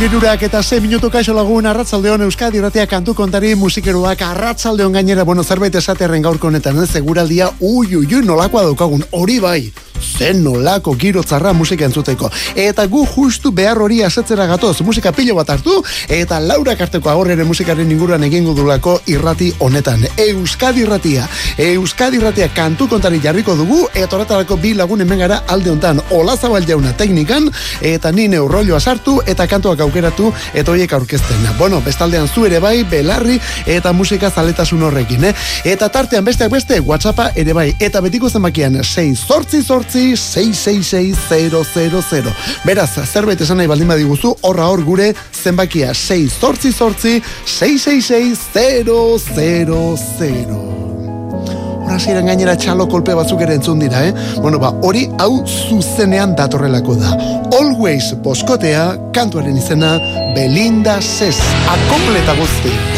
girurak eta 6 minutu kaixo lagun arratzalde hon Euskadi irratia kantu kontari musikeruak arratzalde hon gainera, bueno, zerbait esaterren gaurko honetan, seguraldia, ui, ui, ui, nolakoa daukagun, hori bai, zen nolako giro tzarra musika entzuteko. Eta gu justu behar hori asetzera gatoz, musika pilo bat hartu, eta laura karteko agorrere musikaren inguruan egingo dulako irrati honetan. Euskadi irratia, Euskadi irratia kantu kontari jarriko dugu, eta horretarako bi lagun hemen gara alde hontan, Ola Zabal jauna teknikan, eta ni neurrolloa sartu, eta kantuak aukeratu, eta horiek aurkezten. Bueno, bestaldean zu ere bai, belarri, eta musika zaletasun horrekin, eh? Eta tartean besteak beste, WhatsAppa ere bai, eta betiko zenbakian, 6 zortzi zortzi sortzi 666000 Beraz, zerbait esan nahi baldin badiguzu, horra hor gure zenbakia 6 sortzi sortzi 666000 Horra ziren gainera txalo kolpe batzuk ere entzun dira, eh? Bueno, ba, hori hau zuzenean datorrelako da. Always boskotea, kantuaren izena, Belinda Sez. Akompleta guzti.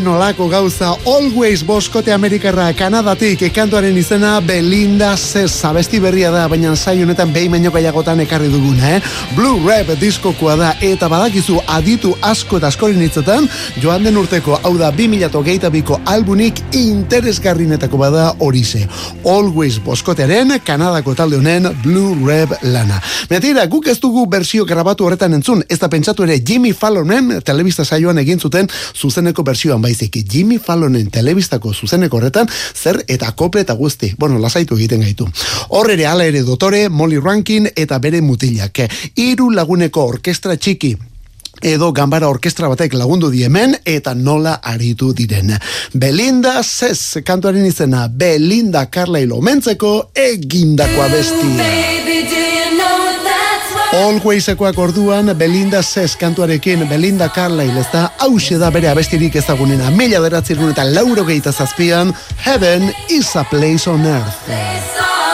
Nolako gauza Always boskote Amerikarra Kanadatik ekantuaren izena Belinda Sez abesti berria da baina sai honetan behin baino gehiagotan ekarri duguna eh? Blue Rap diskokoa da eta badakizu aditu asko eta askoren hitzetan joan den urteko hau da 2008ko albunik interesgarrinetako bada horize Always boskotearen Kanadako talde honen Blue Rap lana. Metira, guk ez dugu bersio grabatu horretan entzun ez da pentsatu ere Jimmy Fallonen telebista saioan egin zuten zuzeneko bersioan baizik Jimmy Fallonen telebistako zuzeneko horretan zer eta kople eta guzti. Bueno, lasaitu egiten gaitu. Hor ere ala ere dotore, Molly Rankin eta bere mutilak. Hiru laguneko orkestra txiki edo gambara orkestra batek lagundu diemen eta nola aritu diren. Belinda Sez kantuaren izena Belinda Carlyle omentzeko egindakoa bestia. Alwaysekoak orduan Belinda Sez kantuarekin Belinda Carlyle ez da hause da bere abestirik ezagunena mila beratzerun eta lauro gehieta zazpian Heaven is a place on earth.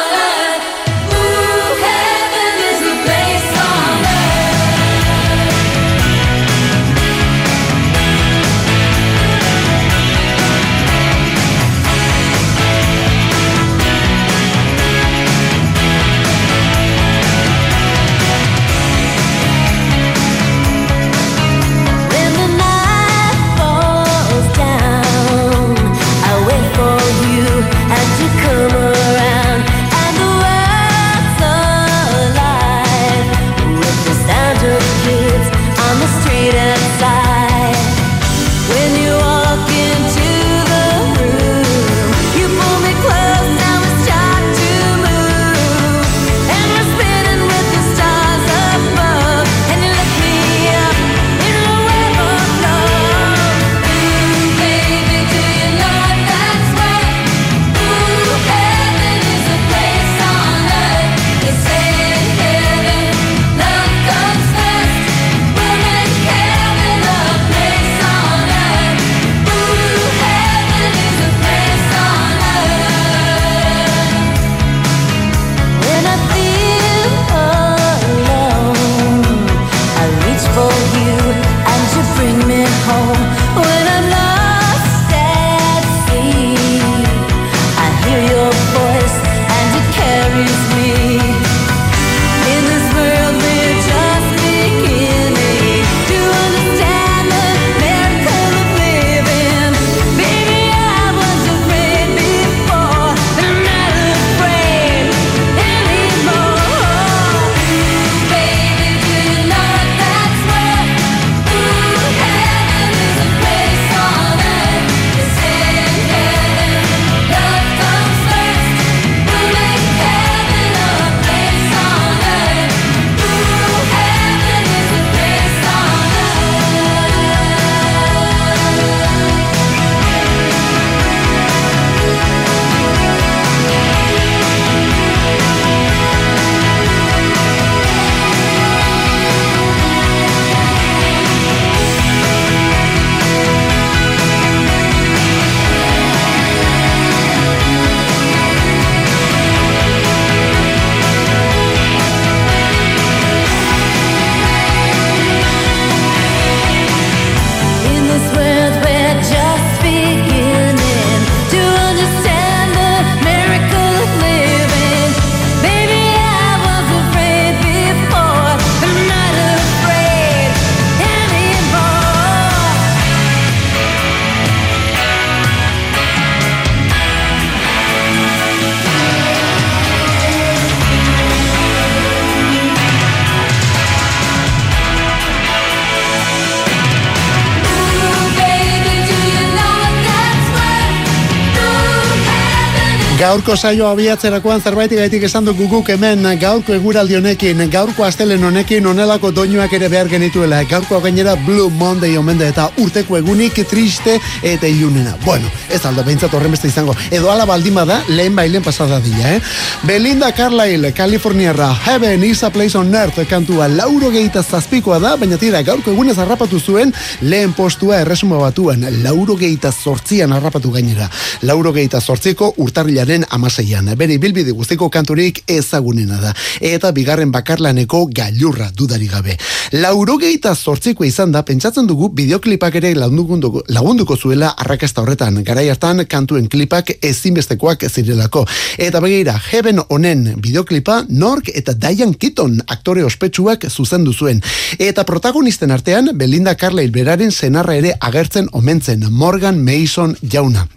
Gaurko saio abiatzerakoan zerbait gaitik esan du guguk hemen gaurko eguraldi honekin, gaurko astelen honekin onelako doinuak ere behar genituela. Gaurko gainera Blue Monday omende eta urteko egunik triste eta ilunena. Bueno, ez aldo behintzat horren beste izango. Edo ala baldima da, lehen bailen pasada dila, eh? Belinda Carlisle, Californiara, Heaven is a place on earth kantua lauro geita zazpikoa da, baina tira gaurko egunez harrapatu zuen lehen postua erresuma batuan, lauro geita zortzian harrapatu gainera. Lauro geita zortziko urtarrilaren amaseian. Beri bilbide guztiko kanturik ezagunena da. Eta bigarren bakarlaneko gailurra dudari gabe. Lauro geita zortziko izan da, pentsatzen dugu bideoklipak ere lagunduko, lagunduko zuela arrakasta horretan. Garai hartan kantuen klipak ezinbestekoak zirelako. Eta begira, Heaven honen bideoklipa Nork eta Diane Keaton aktore ospetsuak zuzendu zuen. Eta protagonisten artean, Belinda Carlisle beraren senarra ere agertzen omentzen Morgan Mason jauna.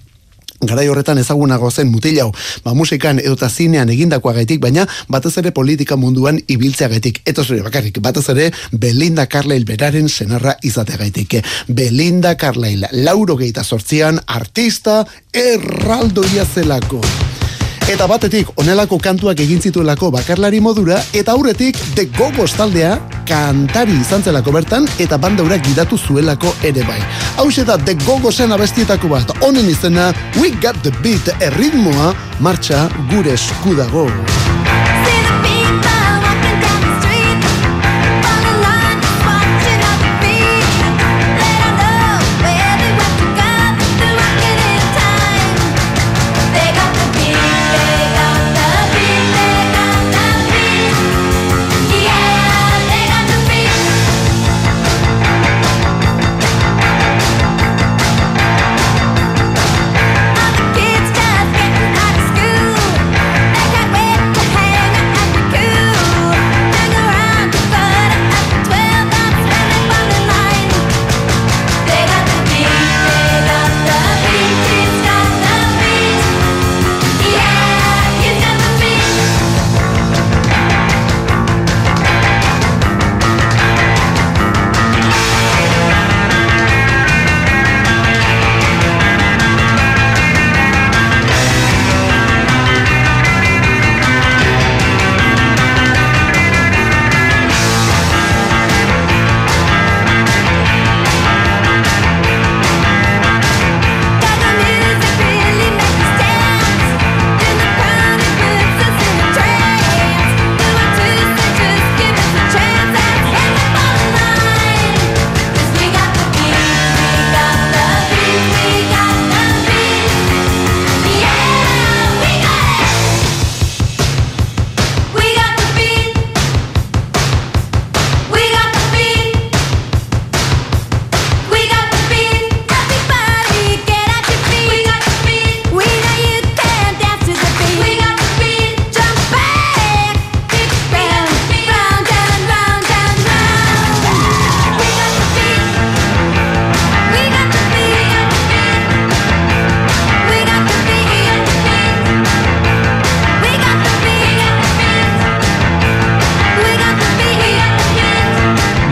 Garai horretan ezagunago zen mutilau, ba musikan edota zinean egindakoa gaitik, baina batez ere politika munduan ibiltzea gaitik. Eta zure bakarrik, batez ere Belinda Carlisle beraren senarra izatea gaitik. Belinda Carlisle, lauro geita sortzian, artista erraldoia zelako. Eta batetik, onelako kantuak egin zituelako bakarlari modura, eta aurretik, The Gogos taldea, kantari izan zelako bertan, eta bandaurak gidatu zuelako ere bai. Hau da, The Gogosen abestietako bat, onen izena, We Got The Beat, erritmoa, martxa gure eskudago.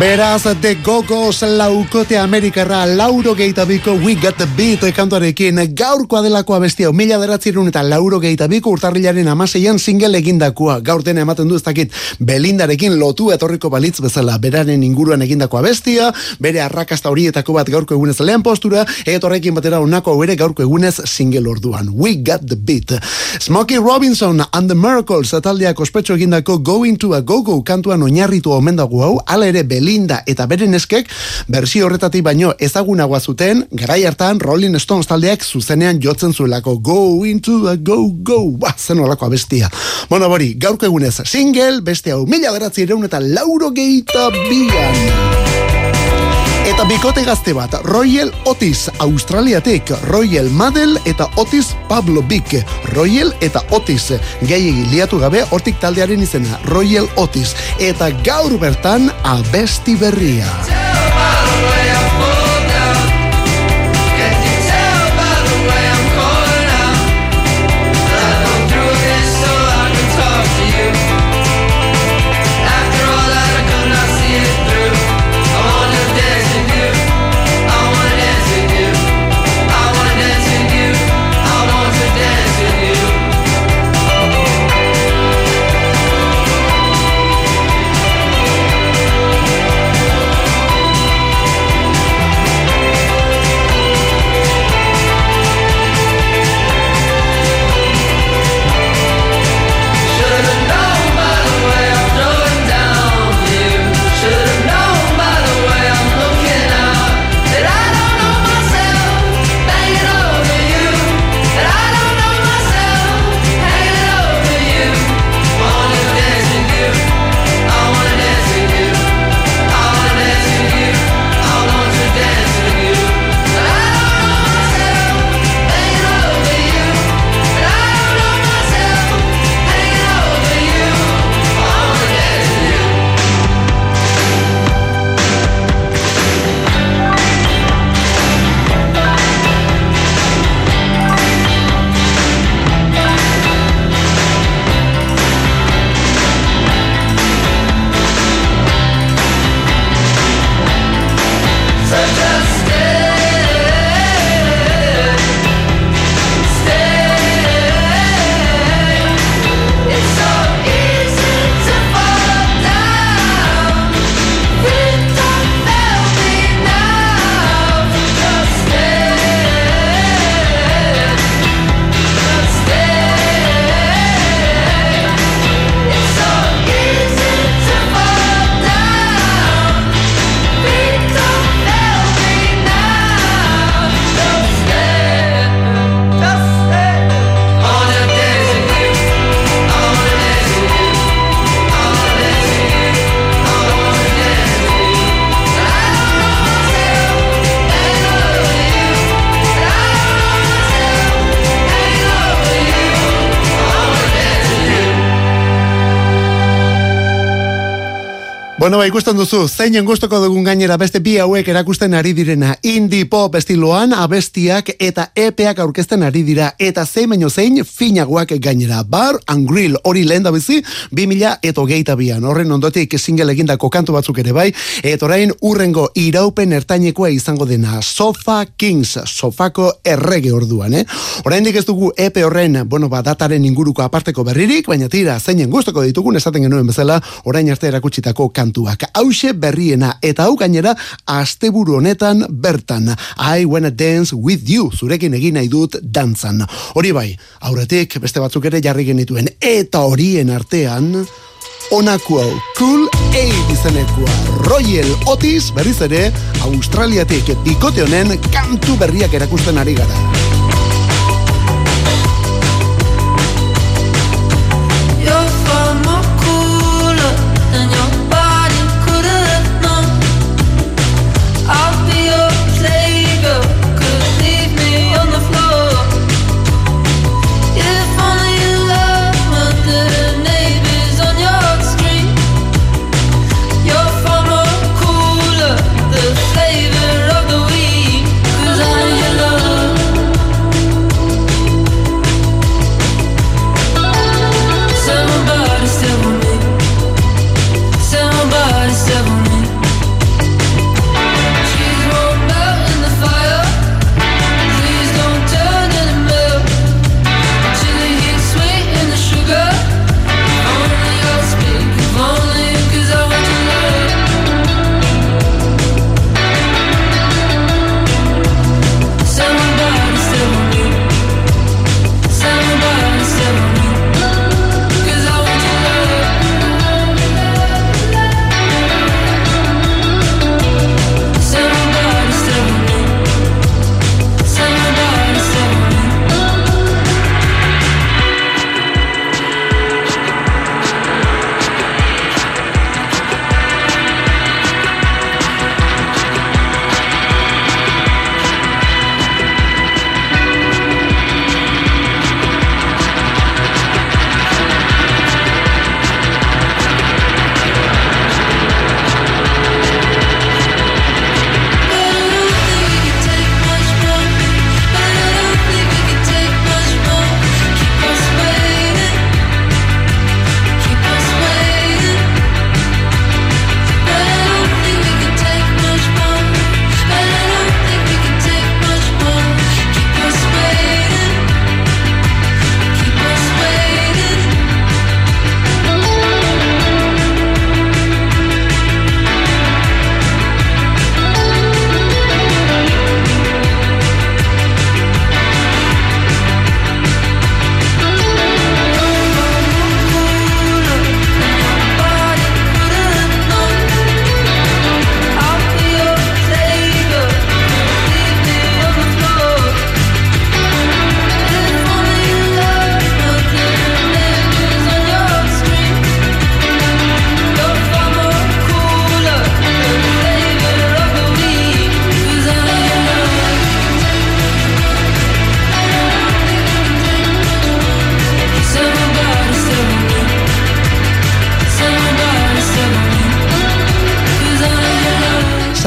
Beraz, The Gogos laukote Amerikarra lauro geitabiko We Got The Beat kantuarekin gaurkoa delako abestia mila beratzerun eta lauro geitabiko urtarrilaren amaseian single egindakoa. Gaur dena ematen du ez dakit Belindarekin lotu etorriko balitz bezala beraren inguruan egindako abestia bere arrakasta horietako bat gaurko egunez lehen postura eta horrekin batera onako ere gaurko egunez single orduan. We Got The Beat. Smokey Robinson and the Miracles ataldeak ospetxo egindako Going to a Go-Go kantuan oinarritu omendago hau ala ere Belinda eta beren eskek bersio horretatik baino ezagunagoa zuten garai hartan Rolling Stones taldeak zuzenean jotzen zuelako. Go into a go go. Ba, zen olako abestia. Bueno bori, gaurko egunez single beste hau mila beratzi eta lauro geita bian Eta bikote gazte bat, Royal Otis Australiatek, Royal Madel eta Otis Pablo Bik, Royal eta Otis, gehiagi liatu gabe, hortik taldearen izena, Royal Otis, eta gaur bertan abesti berria. Bueno, ba, ikusten duzu, zeinen gustoko dugun gainera beste bi hauek erakusten ari direna indie pop estiloan abestiak eta epeak aurkezten ari dira eta zein baino zein finagoak gainera. Bar and Grill hori lehen da bizi, bi mila eto geita bian. Horren ondotik single egindako kantu batzuk ere bai, eta orain urrengo iraupen ertainekoa izango dena Sofa Kings, sofako errege orduan, eh? Orain ez dugu epe horren, bueno, ba, dataren inguruko aparteko berririk, baina tira, zeinen gustoko ditugun esaten genuen bezala, orain arte erakutsitako kantuak. Hauxe berriena eta hau gainera asteburu honetan bertan. I wanna dance with you, zurekin egin nahi dut dantzan. Hori bai, aurretik beste batzuk ere jarri genituen eta horien artean Onako Cool Aid izenekua Royal Otis berriz ere Australiatik bikote honen kantu berriak erakusten ari gara.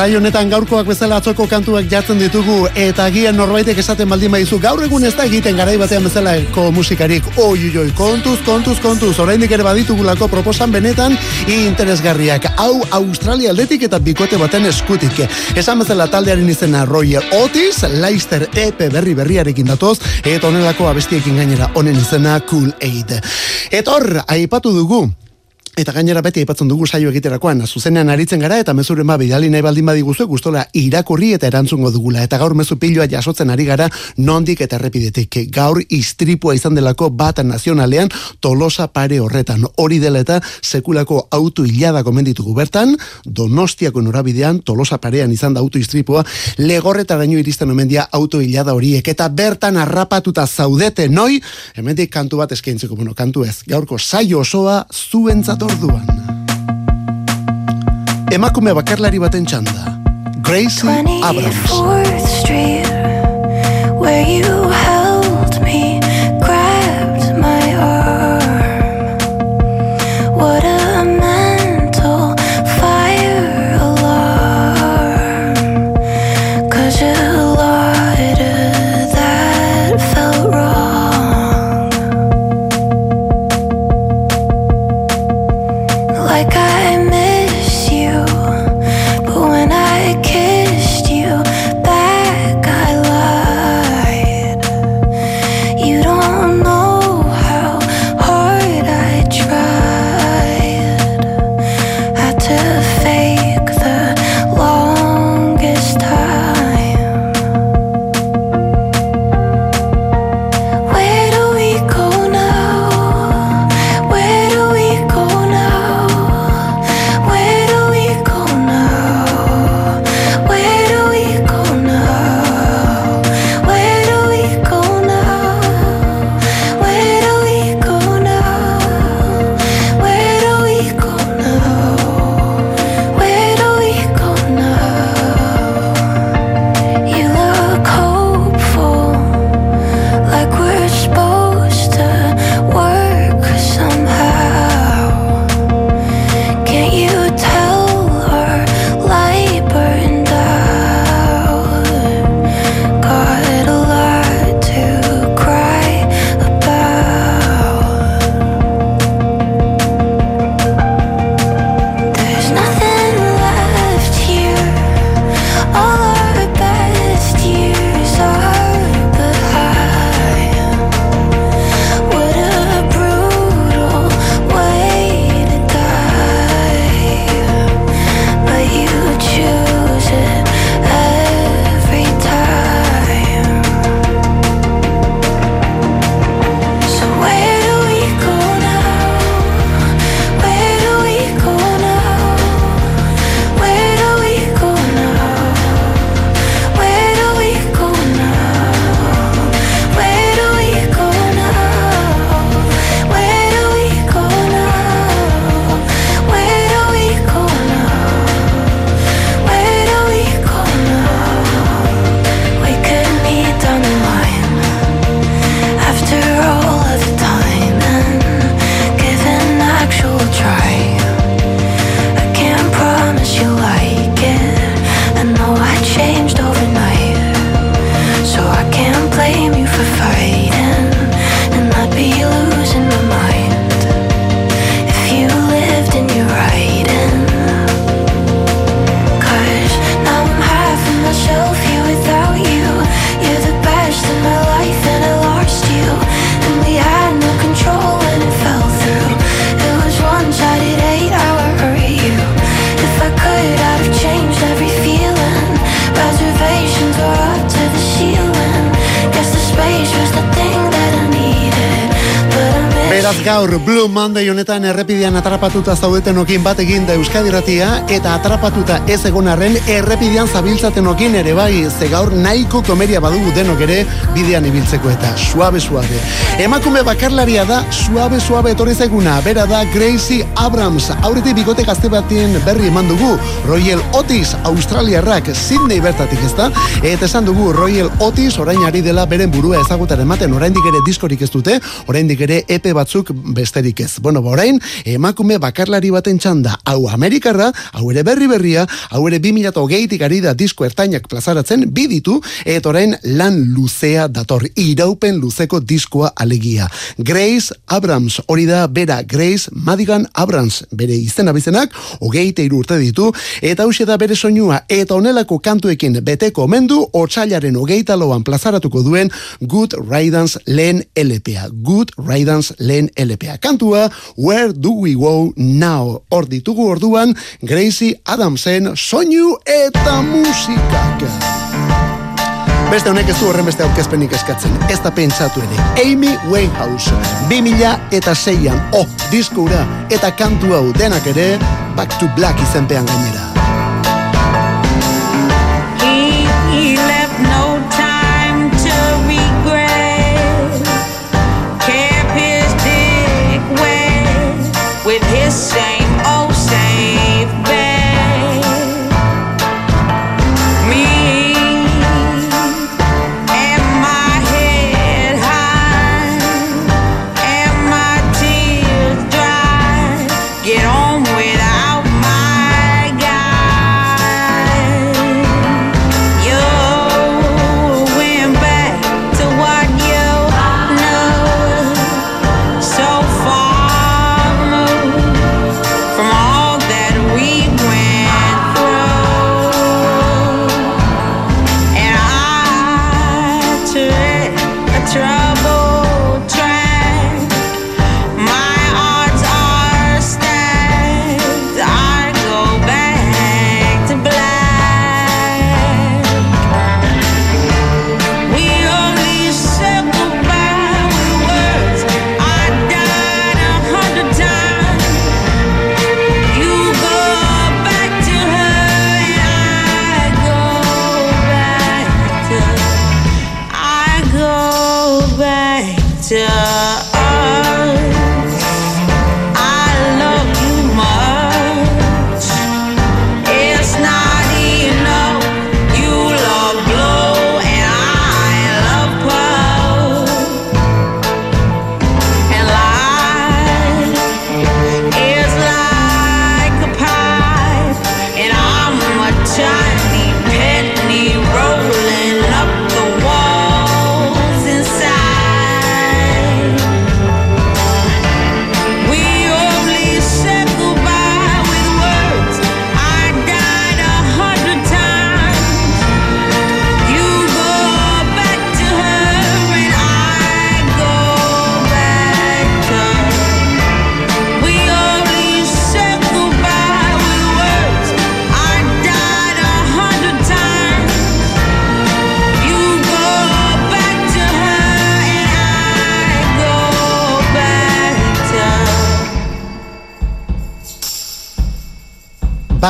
Sai honetan gaurkoak bezala atzoko kantuak jartzen ditugu eta agian norbaitek esaten baldin baizu gaur egun ez da egiten garai batean bezala eko musikarik. Oi oi kontuz kontuz kontuz. Oraindik ere baditugulako proposan benetan interesgarriak. Hau Australia aldetik eta bikote baten eskutik. Esan bezala taldearen izena Roger Otis Leicester EP berri berriarekin datoz eta honelako abestiekin gainera honen izena Cool Aid. Etor, aipatu dugu Eta gainera beti aipatzen dugu saio egiterakoan, zuzenean aritzen gara eta mezuren ba bidali nahi baldin badiguzu gustola irakurri eta erantzungo dugula. Eta gaur mezu piloa jasotzen ari gara nondik eta errepidetik. Gaur istripua izan delako bat nazionalean tolosa pare horretan. Hori dela eta sekulako auto hilada komenditugu bertan, donostiako norabidean tolosa parean izan da auto istripua, legorreta gaino iristen omendia auto hilada horiek. Eta bertan harrapatuta zaudete noi, hemendik kantu bat eskaintzeko, bueno, kantu ez. Gaurko saio osoa zuentzat orduan. Emakume bakarlari baten txanda. Gracie Abrams. Honetan errepidean atrapatuta zaudeten okin bat egin da Euskadi Ratia eta atrapatuta ez egon arren errepidean zabiltzaten okin ere bai ze gaur nahiko komeria badugu denok ere bidean ibiltzeko eta suabe suabe. Emakume bakarlaria da suabe suabe etorri zaiguna. Bera da Gracie Abrams. Aurreti bigote gazte batien berri eman dugu. Royal Otis Australiarrak Sydney bertatik ezta? Eta esan dugu Royal Otis orain ari dela beren burua ezagutar ematen. Oraindik ere diskorik ez dute oraindik ere epe batzuk besterik ez. Bueno, ba, orain, emakume bakarlari baten txanda, hau Amerikarra, hau ere berri berria, hau ere 2008 ari da disko ertainak plazaratzen, biditu, eta orain lan luzea dator, iraupen luzeko diskoa alegia. Grace Abrams, hori da bera Grace Madigan Abrams, bere izena bizenak, hogeite urte ditu, eta hau da bere soinua, eta onelako kantuekin beteko mendu, otxailaren hogeita loan plazaratuko duen Good Ridance lehen LPA. Good Ridance lehen LPA. Kantua, Where Do We Go Now? Hor ditugu orduan, Gracie Adamsen soinu eta musikak. Beste honek ez du horren beste aurkezpenik eskatzen. Ez da pentsatu ere. Amy Winehouse, 2000 eta zeian, oh, diskura eta kantu hau denak ere, Back to Black izenpean gainera.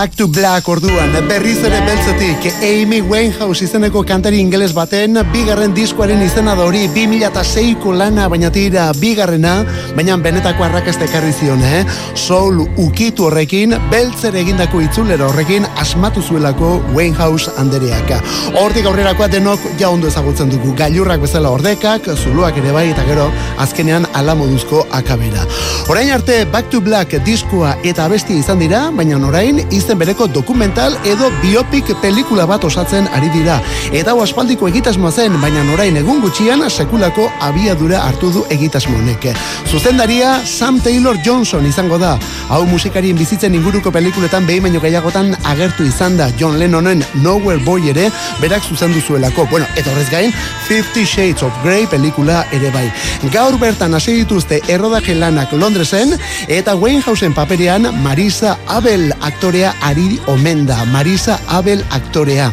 Back to Black orduan, berriz ere beltzetik, Amy Winehouse izeneko kantari ingeles baten, bigarren diskoaren izena da hori, 2006ko lana, baina tira, bigarrena, baina benetako arrakazte karri zion, eh? Soul ukitu horrekin, beltzer egindako itzulero horrekin, asmatu zuelako Winehouse andereaka. Hortik aurrerakoa denok ja ondo ezagutzen dugu, gailurrak bezala ordekak, zuluak ere bai, eta gero, azkenean ala moduzko akabera. Orain arte, Back to Black diskoa eta bestia izan dira, baina orain, iz izen bereko dokumental edo biopik pelikula bat osatzen ari dira. Eta hau aspaldiko egitasmoa zen, baina orain egun gutxian sekulako abiadura hartu du egitasmo honek. Zuzendaria Sam Taylor Johnson izango da. Hau musikarien bizitzen inguruko pelikuletan behin baino gehiagotan agertu izan da John Lennonen Nowhere Boy ere berak zuzendu zuelako. Bueno, eta horrez gain, Fifty Shades of Grey pelikula ere bai. Gaur bertan hasi dituzte errodaje lanak Londresen eta Winehouseen paperean Marisa Abel aktorea ari omen da, Marisa Abel aktorea.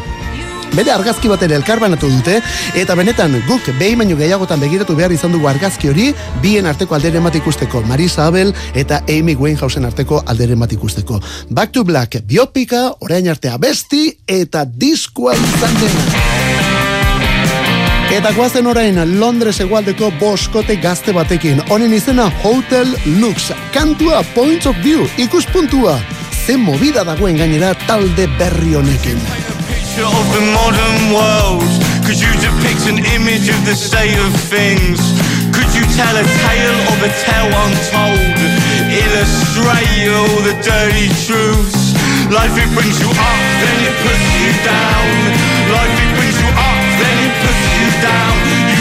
bere argazki baten elkarbanatu dute, eta benetan guk behin baino gehiagotan begiratu behar izan dugu argazki hori, bien arteko alderen bat ikusteko, Marisa Abel eta Amy Winehousen arteko alderen bat ikusteko. Back to Black, biopika, orain artea besti, eta diskoa izan dena. Eta guazen orain Londres egualdeko boskote gazte batekin. Honen izena Hotel Lux. Kantua Points of View ikuspuntua. Zen movida dagoen gainera talde berri honekin. Could you depict an image of the state of things? Could you tell a tale of a tale untold? Illustrate all the dirty truths. Life it brings you up, then it puts you down. Life it brings you up, then it puts you down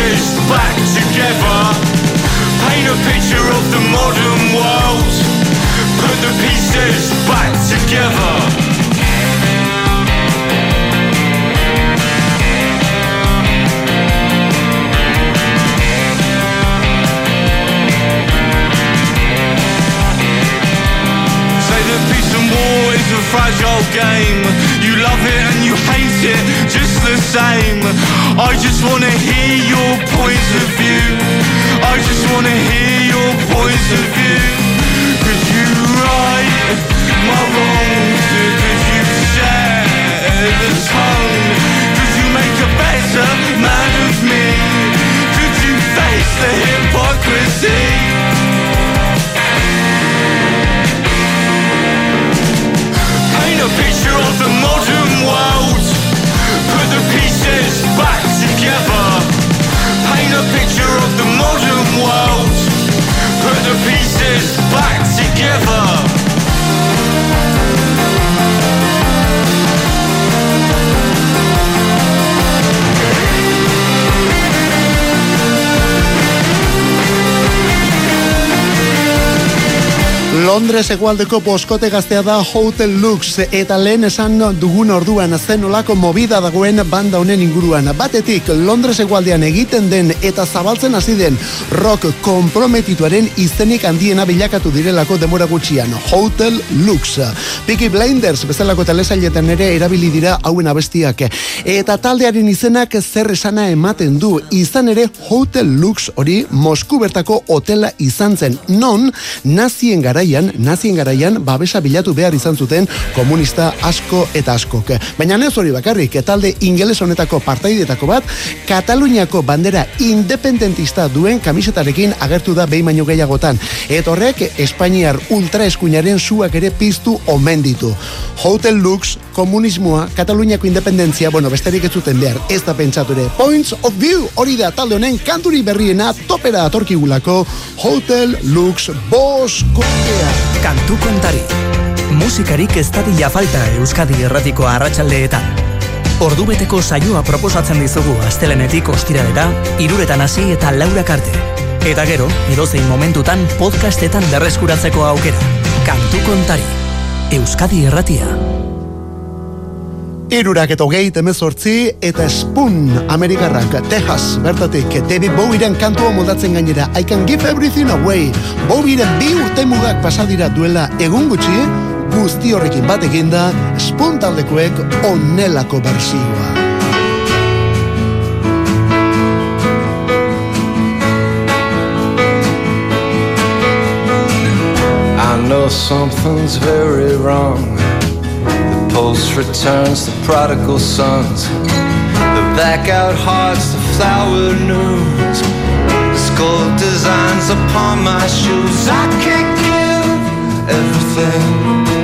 pieces back together. Paint a picture of the modern world. Put the pieces back together fragile game You love it and you hate it just the same I just wanna hear your points of view I just wanna hear your point of view Could you right my wrongs? Could you share the tone? Could you make a better man of me? Could you face the hypocrisy? Londres egualdeko boskote gaztea da Hotel Lux eta lehen esan dugun orduan zen olako movida dagoen banda honen inguruan. Batetik Londres egualdean egiten den eta zabaltzen hasi den rock komprometituaren izenik handiena bilakatu direlako demora gutxian. Hotel Lux. Peaky Blinders bezalako telesailetan ere erabili dira hauen abestiak. Eta taldearen izenak zer esana ematen du. Izan ere Hotel Lux hori Mosku bertako hotela izan zen. Non nazien gara nazien garaian, babesa bilatu behar izan zuten komunista asko eta askok. Baina ez hori bakarrik, talde ingeles honetako partaidetako bat, Kataluniako bandera independentista duen kamisetarekin agertu da behin baino gehiagotan. Eta horrek, Espainiar ultra eskuinaren zuak ere piztu omen ditu. Hotel Lux, komunismoa, Kataluniako independentzia, bueno, besterik ez zuten behar, ez da pentsatu ere. Points of View, hori da talde honen kanturi berriena, topera atorkigulako, Hotel Lux Bosko. Kantu kontari. Musikarik ez dadila falta Euskadi erratiko arratsaldeetan. Ordubeteko saioa proposatzen dizugu astelenetik ostiralera, iruretan hasi eta laura karte. Eta gero, edozein momentutan podcastetan berreskuratzeko aukera. Kantu kontari. Euskadi erratia. Irurak eta hogei temezortzi eta Spoon Amerikarrak Texas bertatik David Bowieren kantua moldatzen gainera I can give everything away. Bowieren bi urte mugak pasadira duela egun gutxi guzti horrekin bat eginda Spoon taldekoek onelako bersioa I know something's very wrong post returns, the prodigal sons, the back out hearts, the flower noons, skull designs upon my shoes. I can't give everything.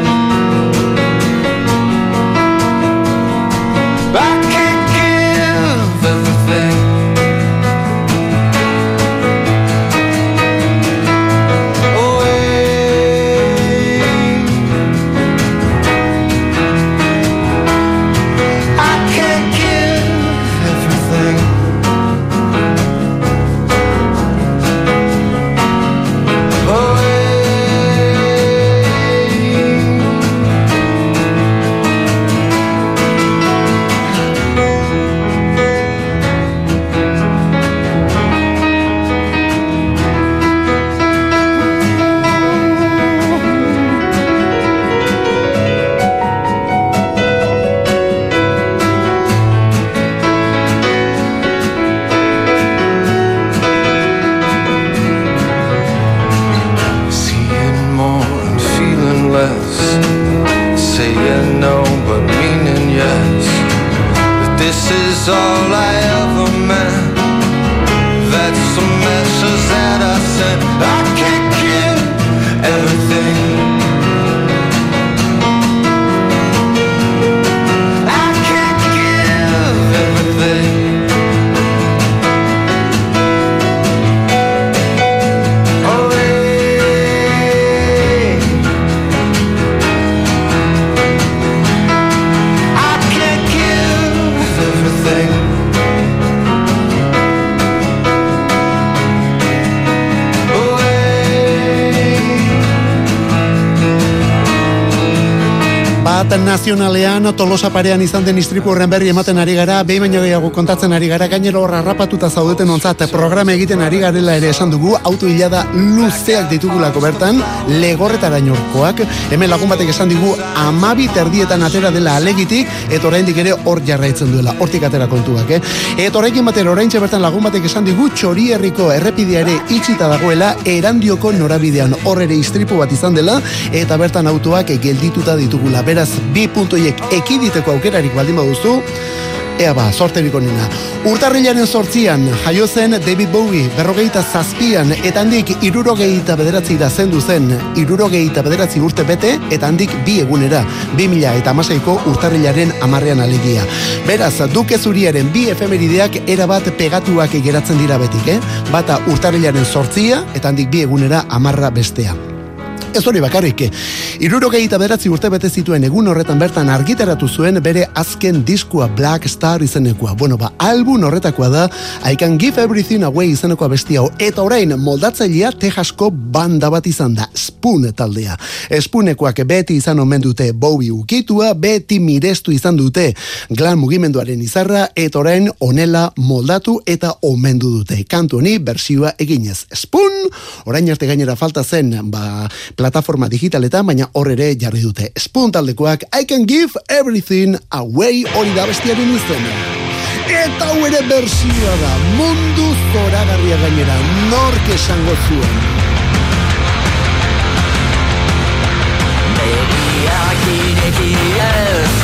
Bat nazionalean tolosa parean izan den istripu horren berri ematen ari gara, behin baino gehiago kontatzen ari gara, gainero horra rapatuta zaudeten ontzat, programa egiten ari garela ere esan dugu, auto hilada luzeak ditugulako bertan, legorretara inorkoak, hemen lagun batek esan digu, amabi terdietan atera dela alegitik, eta oraindik ere hor jarraitzen duela, hortik atera kontuak, eh? Eta horrekin batera orain bertan lagun batek esan digu, txori herriko errepidea ere itxita dagoela, erandioko norabidean hor ere istripu bat izan dela, eta bertan autoak geldituta ditugula, beraz, bi puntoiek ekiditeko aukerarik baldin baduzu, Ea ba, sorte biko nina. Urtarrilaren sortzian, jaio zen David Bowie, berrogeita zazpian, eta handik irurogeita bederatzi da zendu zen, irurogeita bederatzi urte bete, eta handik bi egunera, bi mila eta amaseiko urtarrilaren amarrean alegia. Beraz, duke zuriaren bi efemerideak erabat pegatuak geratzen dira betik, eh? Bata urtarrilaren sortzia, eta handik bi egunera amarra bestea. Ez hori bakarrik, iruro gehieta beratzi urte bete zituen egun horretan bertan argitaratu zuen bere azken diskua Black Star izenekoa. Bueno, ba, album horretakoa da, I can give everything away izenekoa bestia eta orain moldatzailea Texasko banda bat izan da, Spoon taldea. Spoonekoak beti izan omen dute Bowie ukitua, beti mirestu izan dute glan mugimenduaren izarra, eta orain onela moldatu eta omendu dute. Kantu honi bersioa eginez. Spoon, orain arte gainera falta zen, ba, plataforma digitaletan, baina hor ere jarri dute. Spoon taldekoak, I can give everything away hori da bestiaren izena. Eta hau ere bersioa da, mundu zoragarria gainera, nork esango zuen. Begiak ireki ez,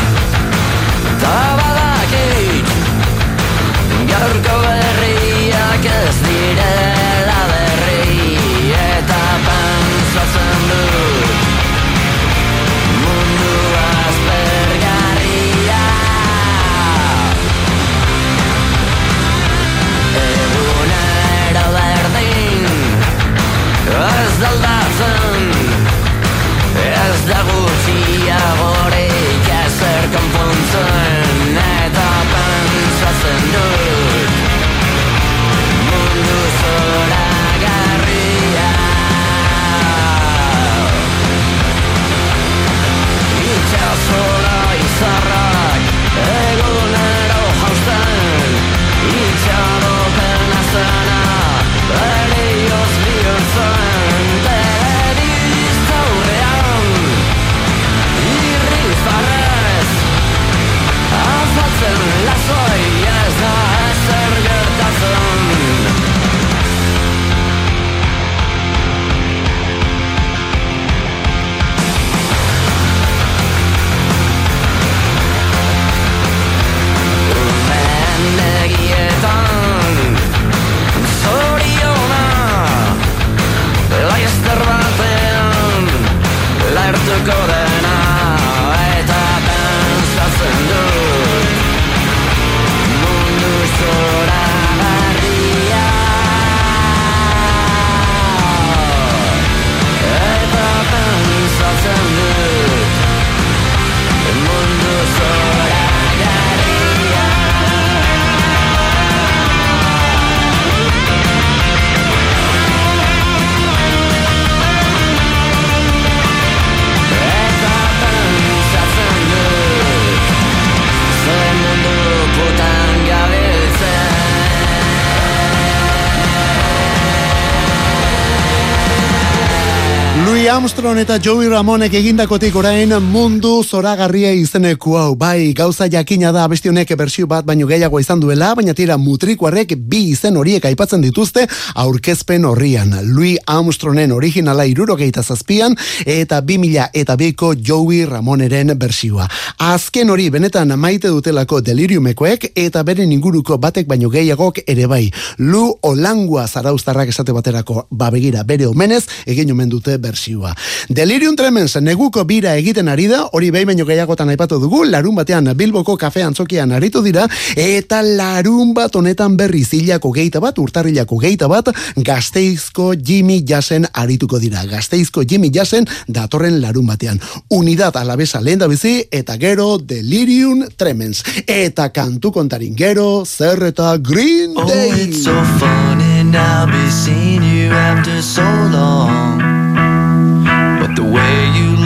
eta Joey Ramonek egindakotik orain mundu zoragarria izeneko hau. Bai, gauza jakina da abesti honek bersio bat baino gehiago izan duela, baina tira mutrikuarrek bi izen horiek aipatzen dituzte aurkezpen horrian. Louis Armstrongen originala irurogeita zazpian eta bi mila eta biko Joey Ramoneren bersioa. Azken hori benetan maite dutelako deliriumekoek eta beren inguruko batek baino gehiagok ere bai. Lu Olangua zaraustarrak esate baterako babegira bere omenez egin omen dute bersioa. Delirium Tremens neguko bira egiten ari da, hori behin baino gehiagotan aipatu dugu, larun batean Bilboko kafe antzokian aritu dira, eta larun bat honetan berri zilako geita bat, urtarrilako geita bat, gazteizko Jimmy Jassen arituko dira. Gazteizko Jimmy Jassen datorren larun batean. Unidad alabesa lehen da bizi, eta gero Delirium Tremens. Eta kantu kontarin gero, zer eta Green Oh, Day. it's so funny now be seeing you after so long.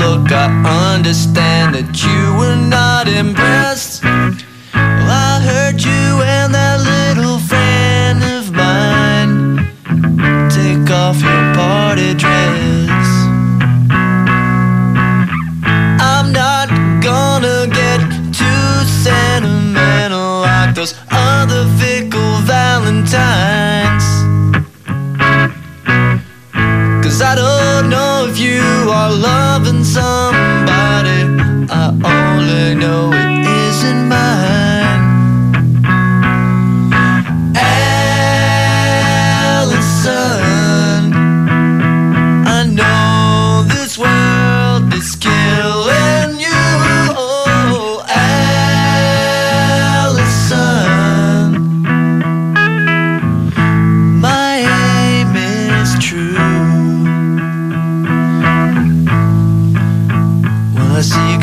Look, I understand that you were not impressed. Well, I heard you and that little friend of mine take off your party dress. I'm not gonna get too sentimental like those other fickle valentines. Cause I don't know loving somebody. I only know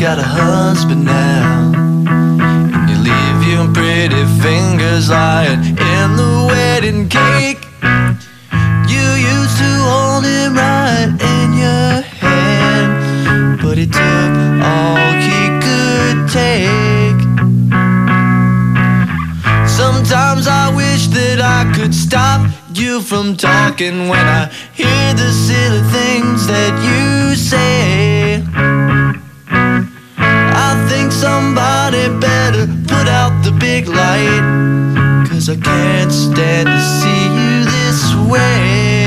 got a husband now. And you leave your pretty fingers lying in the wedding cake. You used to hold him right in your hand, but he took all he could take. Sometimes I wish that I could stop you from talking when I hear the silly things that you say. Somebody better put out the big light. Cause I can't stand to see you this way.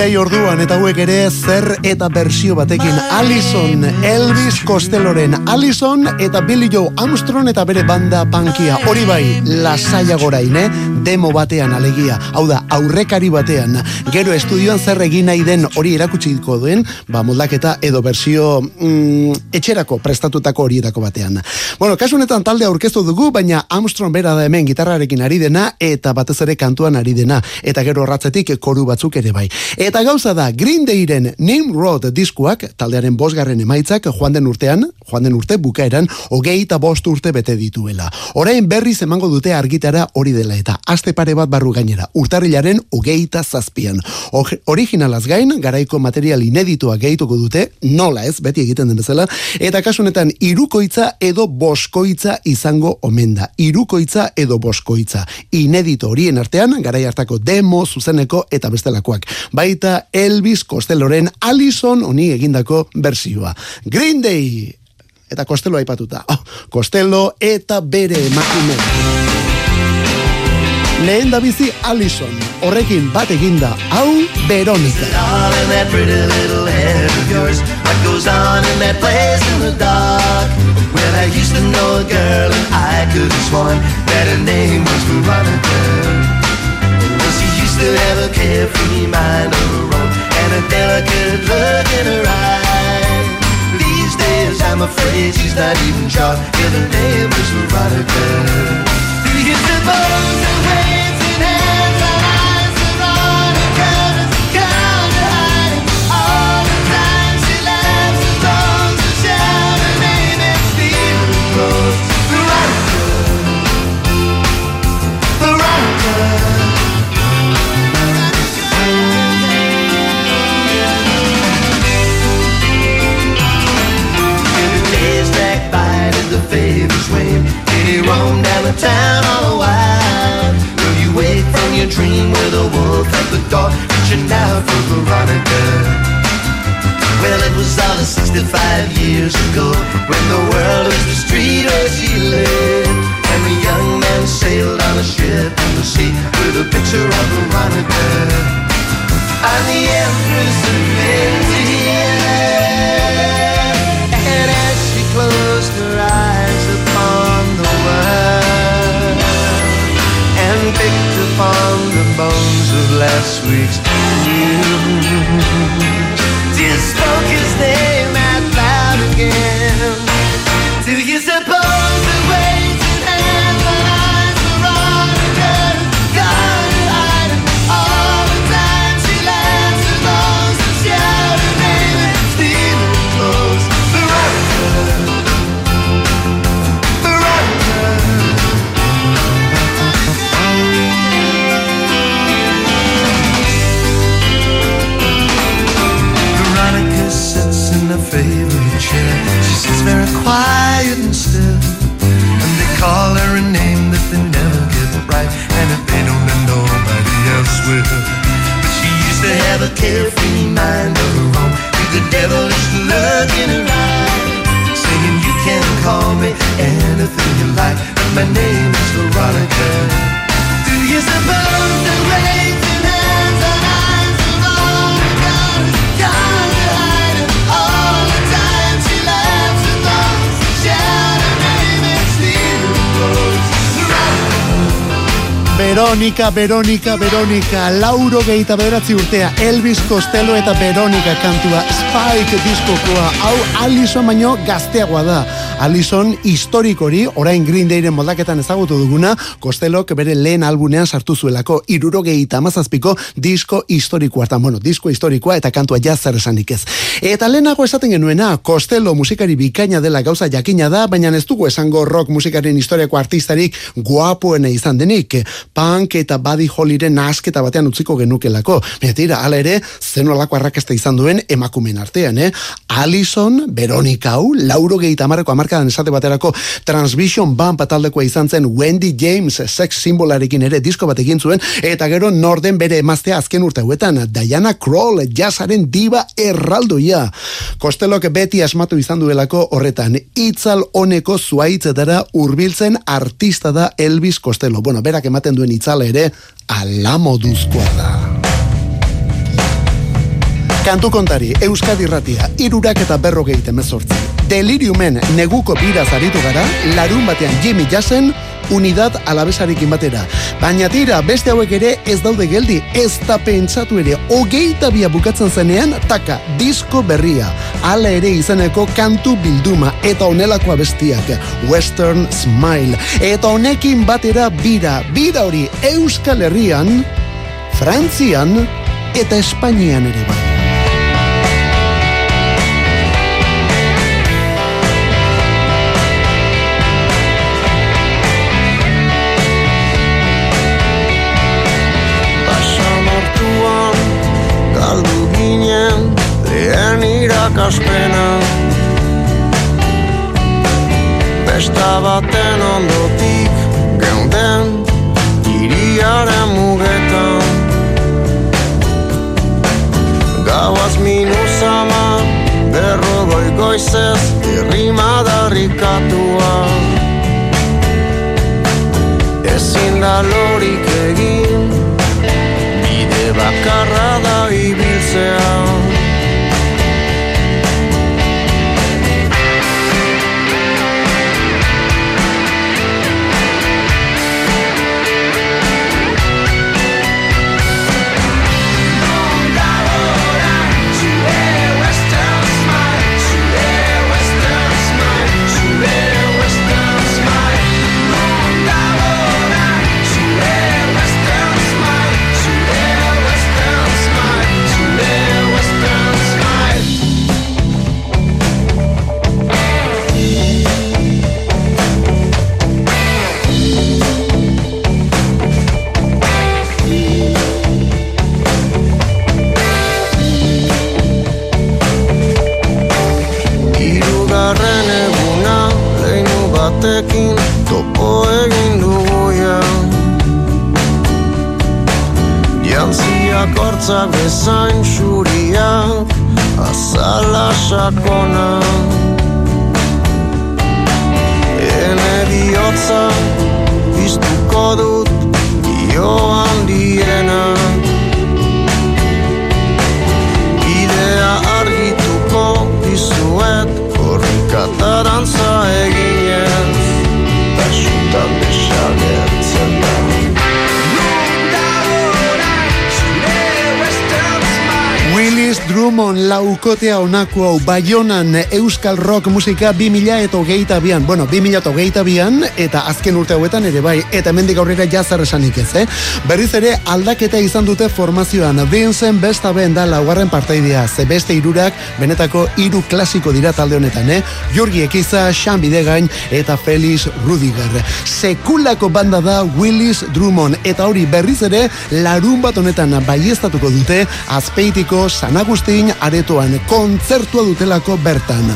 True. Green Day orduan eta hauek ere zer eta bersio batekin Allison, Elvis Costelloren Allison eta Billy Joe Armstrong eta bere banda pankia hori bai, lasaia gorain, eh? demo batean alegia, hau da, aurrekari batean, gero estudioan zer egin nahi den hori erakutsiko duen, ba moldaketa edo bersio mm, etxerako prestatutako horietako batean. Bueno, kasu honetan talde aurkeztu dugu, baina Armstrong bera da hemen gitarrarekin ari dena eta batez ere kantuan ari dena, eta gero ratzetik koru batzuk ere bai. Eta gauza da, Green Dayren Nimrod diskuak, taldearen bosgarren emaitzak, joan den urtean, joan den urte bukaeran, hogei eta bost urte bete dituela. Orain berriz emango dute argitara hori dela eta aste pare bat barru gainera, urtarrilaren hogeita zazpian. Or- Originalaz gain, garaiko material ineditoa gehituko dute, nola ez, beti egiten den bezala, eta kasunetan irukoitza edo boskoitza izango omen da. Irukoitza edo boskoitza. Inedito horien artean, garai hartako demo, zuzeneko eta bestelakoak. Baita Elvis Costelloren Allison honi egindako bersioa. Green Day! Eta Costello aipatuta. Oh, Costello eta bere emakume. Lehen da bizi Allison, horrekin bat eginda, hau Veronica. Veronica. To have a carefree mind of her own and a delicate look in her eye. These days, I'm afraid she's not even sure if her name was Veronica. Do roam down the town all wild. Will you wake from your dream with a wolf at the door, reaching out for Veronica? Well, it was all 65 years ago when the world was the street where she lived. And the young man sailed on a ship in the sea with a picture of Veronica. I'm the Empress of India. Last week's news have a carefree mind of her own. With the devilish look in her eye. Saying, You can call me anything you like. But my name is Veronica. Do you suppose the raging Veronica, Veronica, Veronica, lauro gehieta bederatzi urtea, Elvis Costello eta Veronica kantua, Spike diskokoa, hau Alison baino gazteagoa da. Alison historikori, orain Green Dayren moldaketan ezagutu duguna, Costellok bere lehen albunean sartu zuelako, iruro gehieta amazazpiko disko historikoa, eta bueno, disko historikoa eta kantua jazer esanik ez. Eta lehenago esaten genuena, Costello musikari bikaina dela gauza jakina da, baina ez dugu esango rock musikaren historiako artistarik guapoena izan denik, punk eta badi holiren nasketa batean utziko genukelako. Baina tira, ala ere, zenolako arrakasta izan duen emakumen artean, eh? Alison, Veronica lauro gehieta amarreko amarkadan esate baterako Transvision Band taldekoa izan zen Wendy James sex simbolarekin ere disko bat egin zuen, eta gero norden bere emaztea azken urte hauetan, Diana Kroll, jazzaren diva erraldoia. Kostelok beti asmatu izan duelako horretan, itzal honeko zuaitzetara hurbiltzen artista da Elvis Costello. Bueno, berak ematen duen itzala ere, alamoduzkoa da. Kantu kontari, Euskadi Ratia, irurak eta berrogeit emezortzi. Deliriumen neguko bira zaritu gara, larun batean Jimmy Jassen, unidad alabesarekin batera. Baina tira, beste hauek ere ez daude geldi, ez da pentsatu ere, hogeita bia bukatzen zenean, taka, disko berria. Hala ere izeneko kantu bilduma, eta onelakoa bestiak, Western Smile. Eta honekin batera bira, bira hori Euskal Herrian, Frantzian, eta Espainian ere bai. Lehen laukotea onako hau Bayonan Euskal Rock musika 2000 eta hogeita bian. Bueno, 2000 eta bian, eta azken urte hauetan ere bai, eta mendik aurrera jazar esanik ez, eh? Berriz ere aldaketa izan dute formazioan. Vincent besta ben da laugarren partaidea, ze beste irurak benetako hiru klasiko dira talde honetan, eh? Jorgi Ekiza, Xan Bidegain eta Felix Rudiger. Sekulako banda da Willis Drummond, eta hori berriz ere larun bat honetan baiestatuko dute azpeitiko San Agustin aretoan kontzertua dutelako bertan.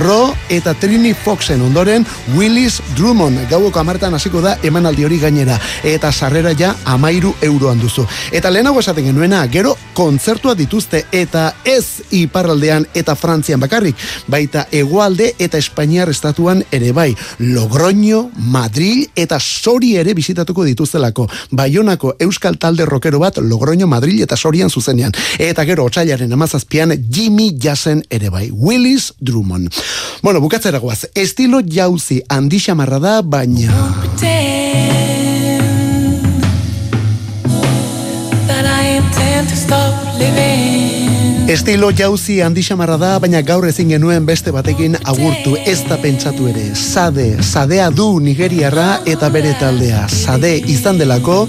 Ro eta Trini Foxen ondoren Willis Drummond gauko amartan hasiko da emanaldi hori gainera eta sarrera ja amairu euroan duzu. Eta lehenago esaten genuena, gero kontzertua dituzte eta ez iparraldean eta Frantzian bakarrik, baita egualde eta Espainiar estatuan ere bai. Logroño, Madrid eta Sori ere bizitatuko dituztelako. Baionako Euskal Talde Rokero bat Logroño, Madrid eta Sorian zuzenean. Eta gero otsailaren amazazpian Jimmy Jassen ere bai, Willis Drummond. Bueno, bukatzera guaz, estilo jauzi handi xamarra da, baina... Estilo jauzi handi xamarra da, baina gaur ezin genuen beste batekin agurtu ez da pentsatu ere. Sade, sadea du Nigeriarra eta bere taldea. Sade izan delako,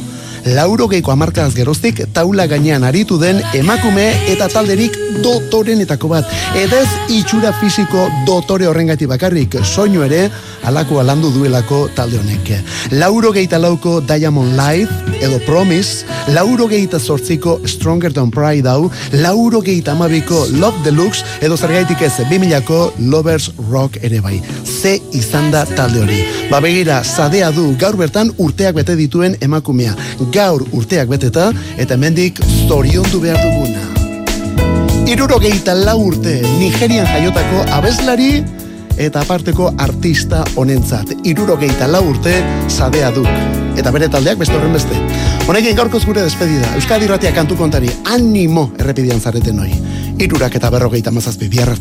lauro geiko amarkaz geroztik taula gainean aritu den emakume eta talderik dotorenetako bat. Edez itxura fisiko dotore horrengati bakarrik soinu ere alako alandu duelako talde honek. Lauro geita lauko Diamond Life edo Promise, lauro geita sortziko Stronger Than Pride hau, lauro geita amabiko Love Deluxe edo zergaitik ez 2000ko Lovers Rock ere bai. Ze izan da talde hori. Ba begira, zadea du gaur bertan urteak bete dituen emakumea gaur urteak beteta eta hemendik zoriondu behar duguna. Irurogeita lau urte Nigerian jaiotako abeslari eta aparteko artista honentzat. Irurogeita lau urte zadea duk. Eta bere taldeak beste horren beste. Honekin gaurkoz gure despedida. Euskadi Ratia kantu kontari animo errepidian zareten noi. Irurak eta berrogeita mazazpi bihar.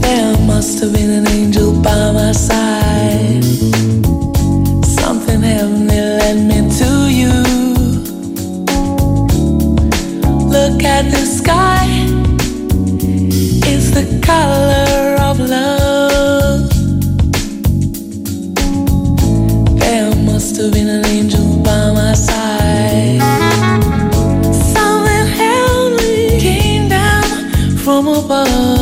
There must have been an angel by my side. Something heavenly led me to you. Look at the sky, it's the color of love. There must have been an angel by my side. Something heavenly came down from above.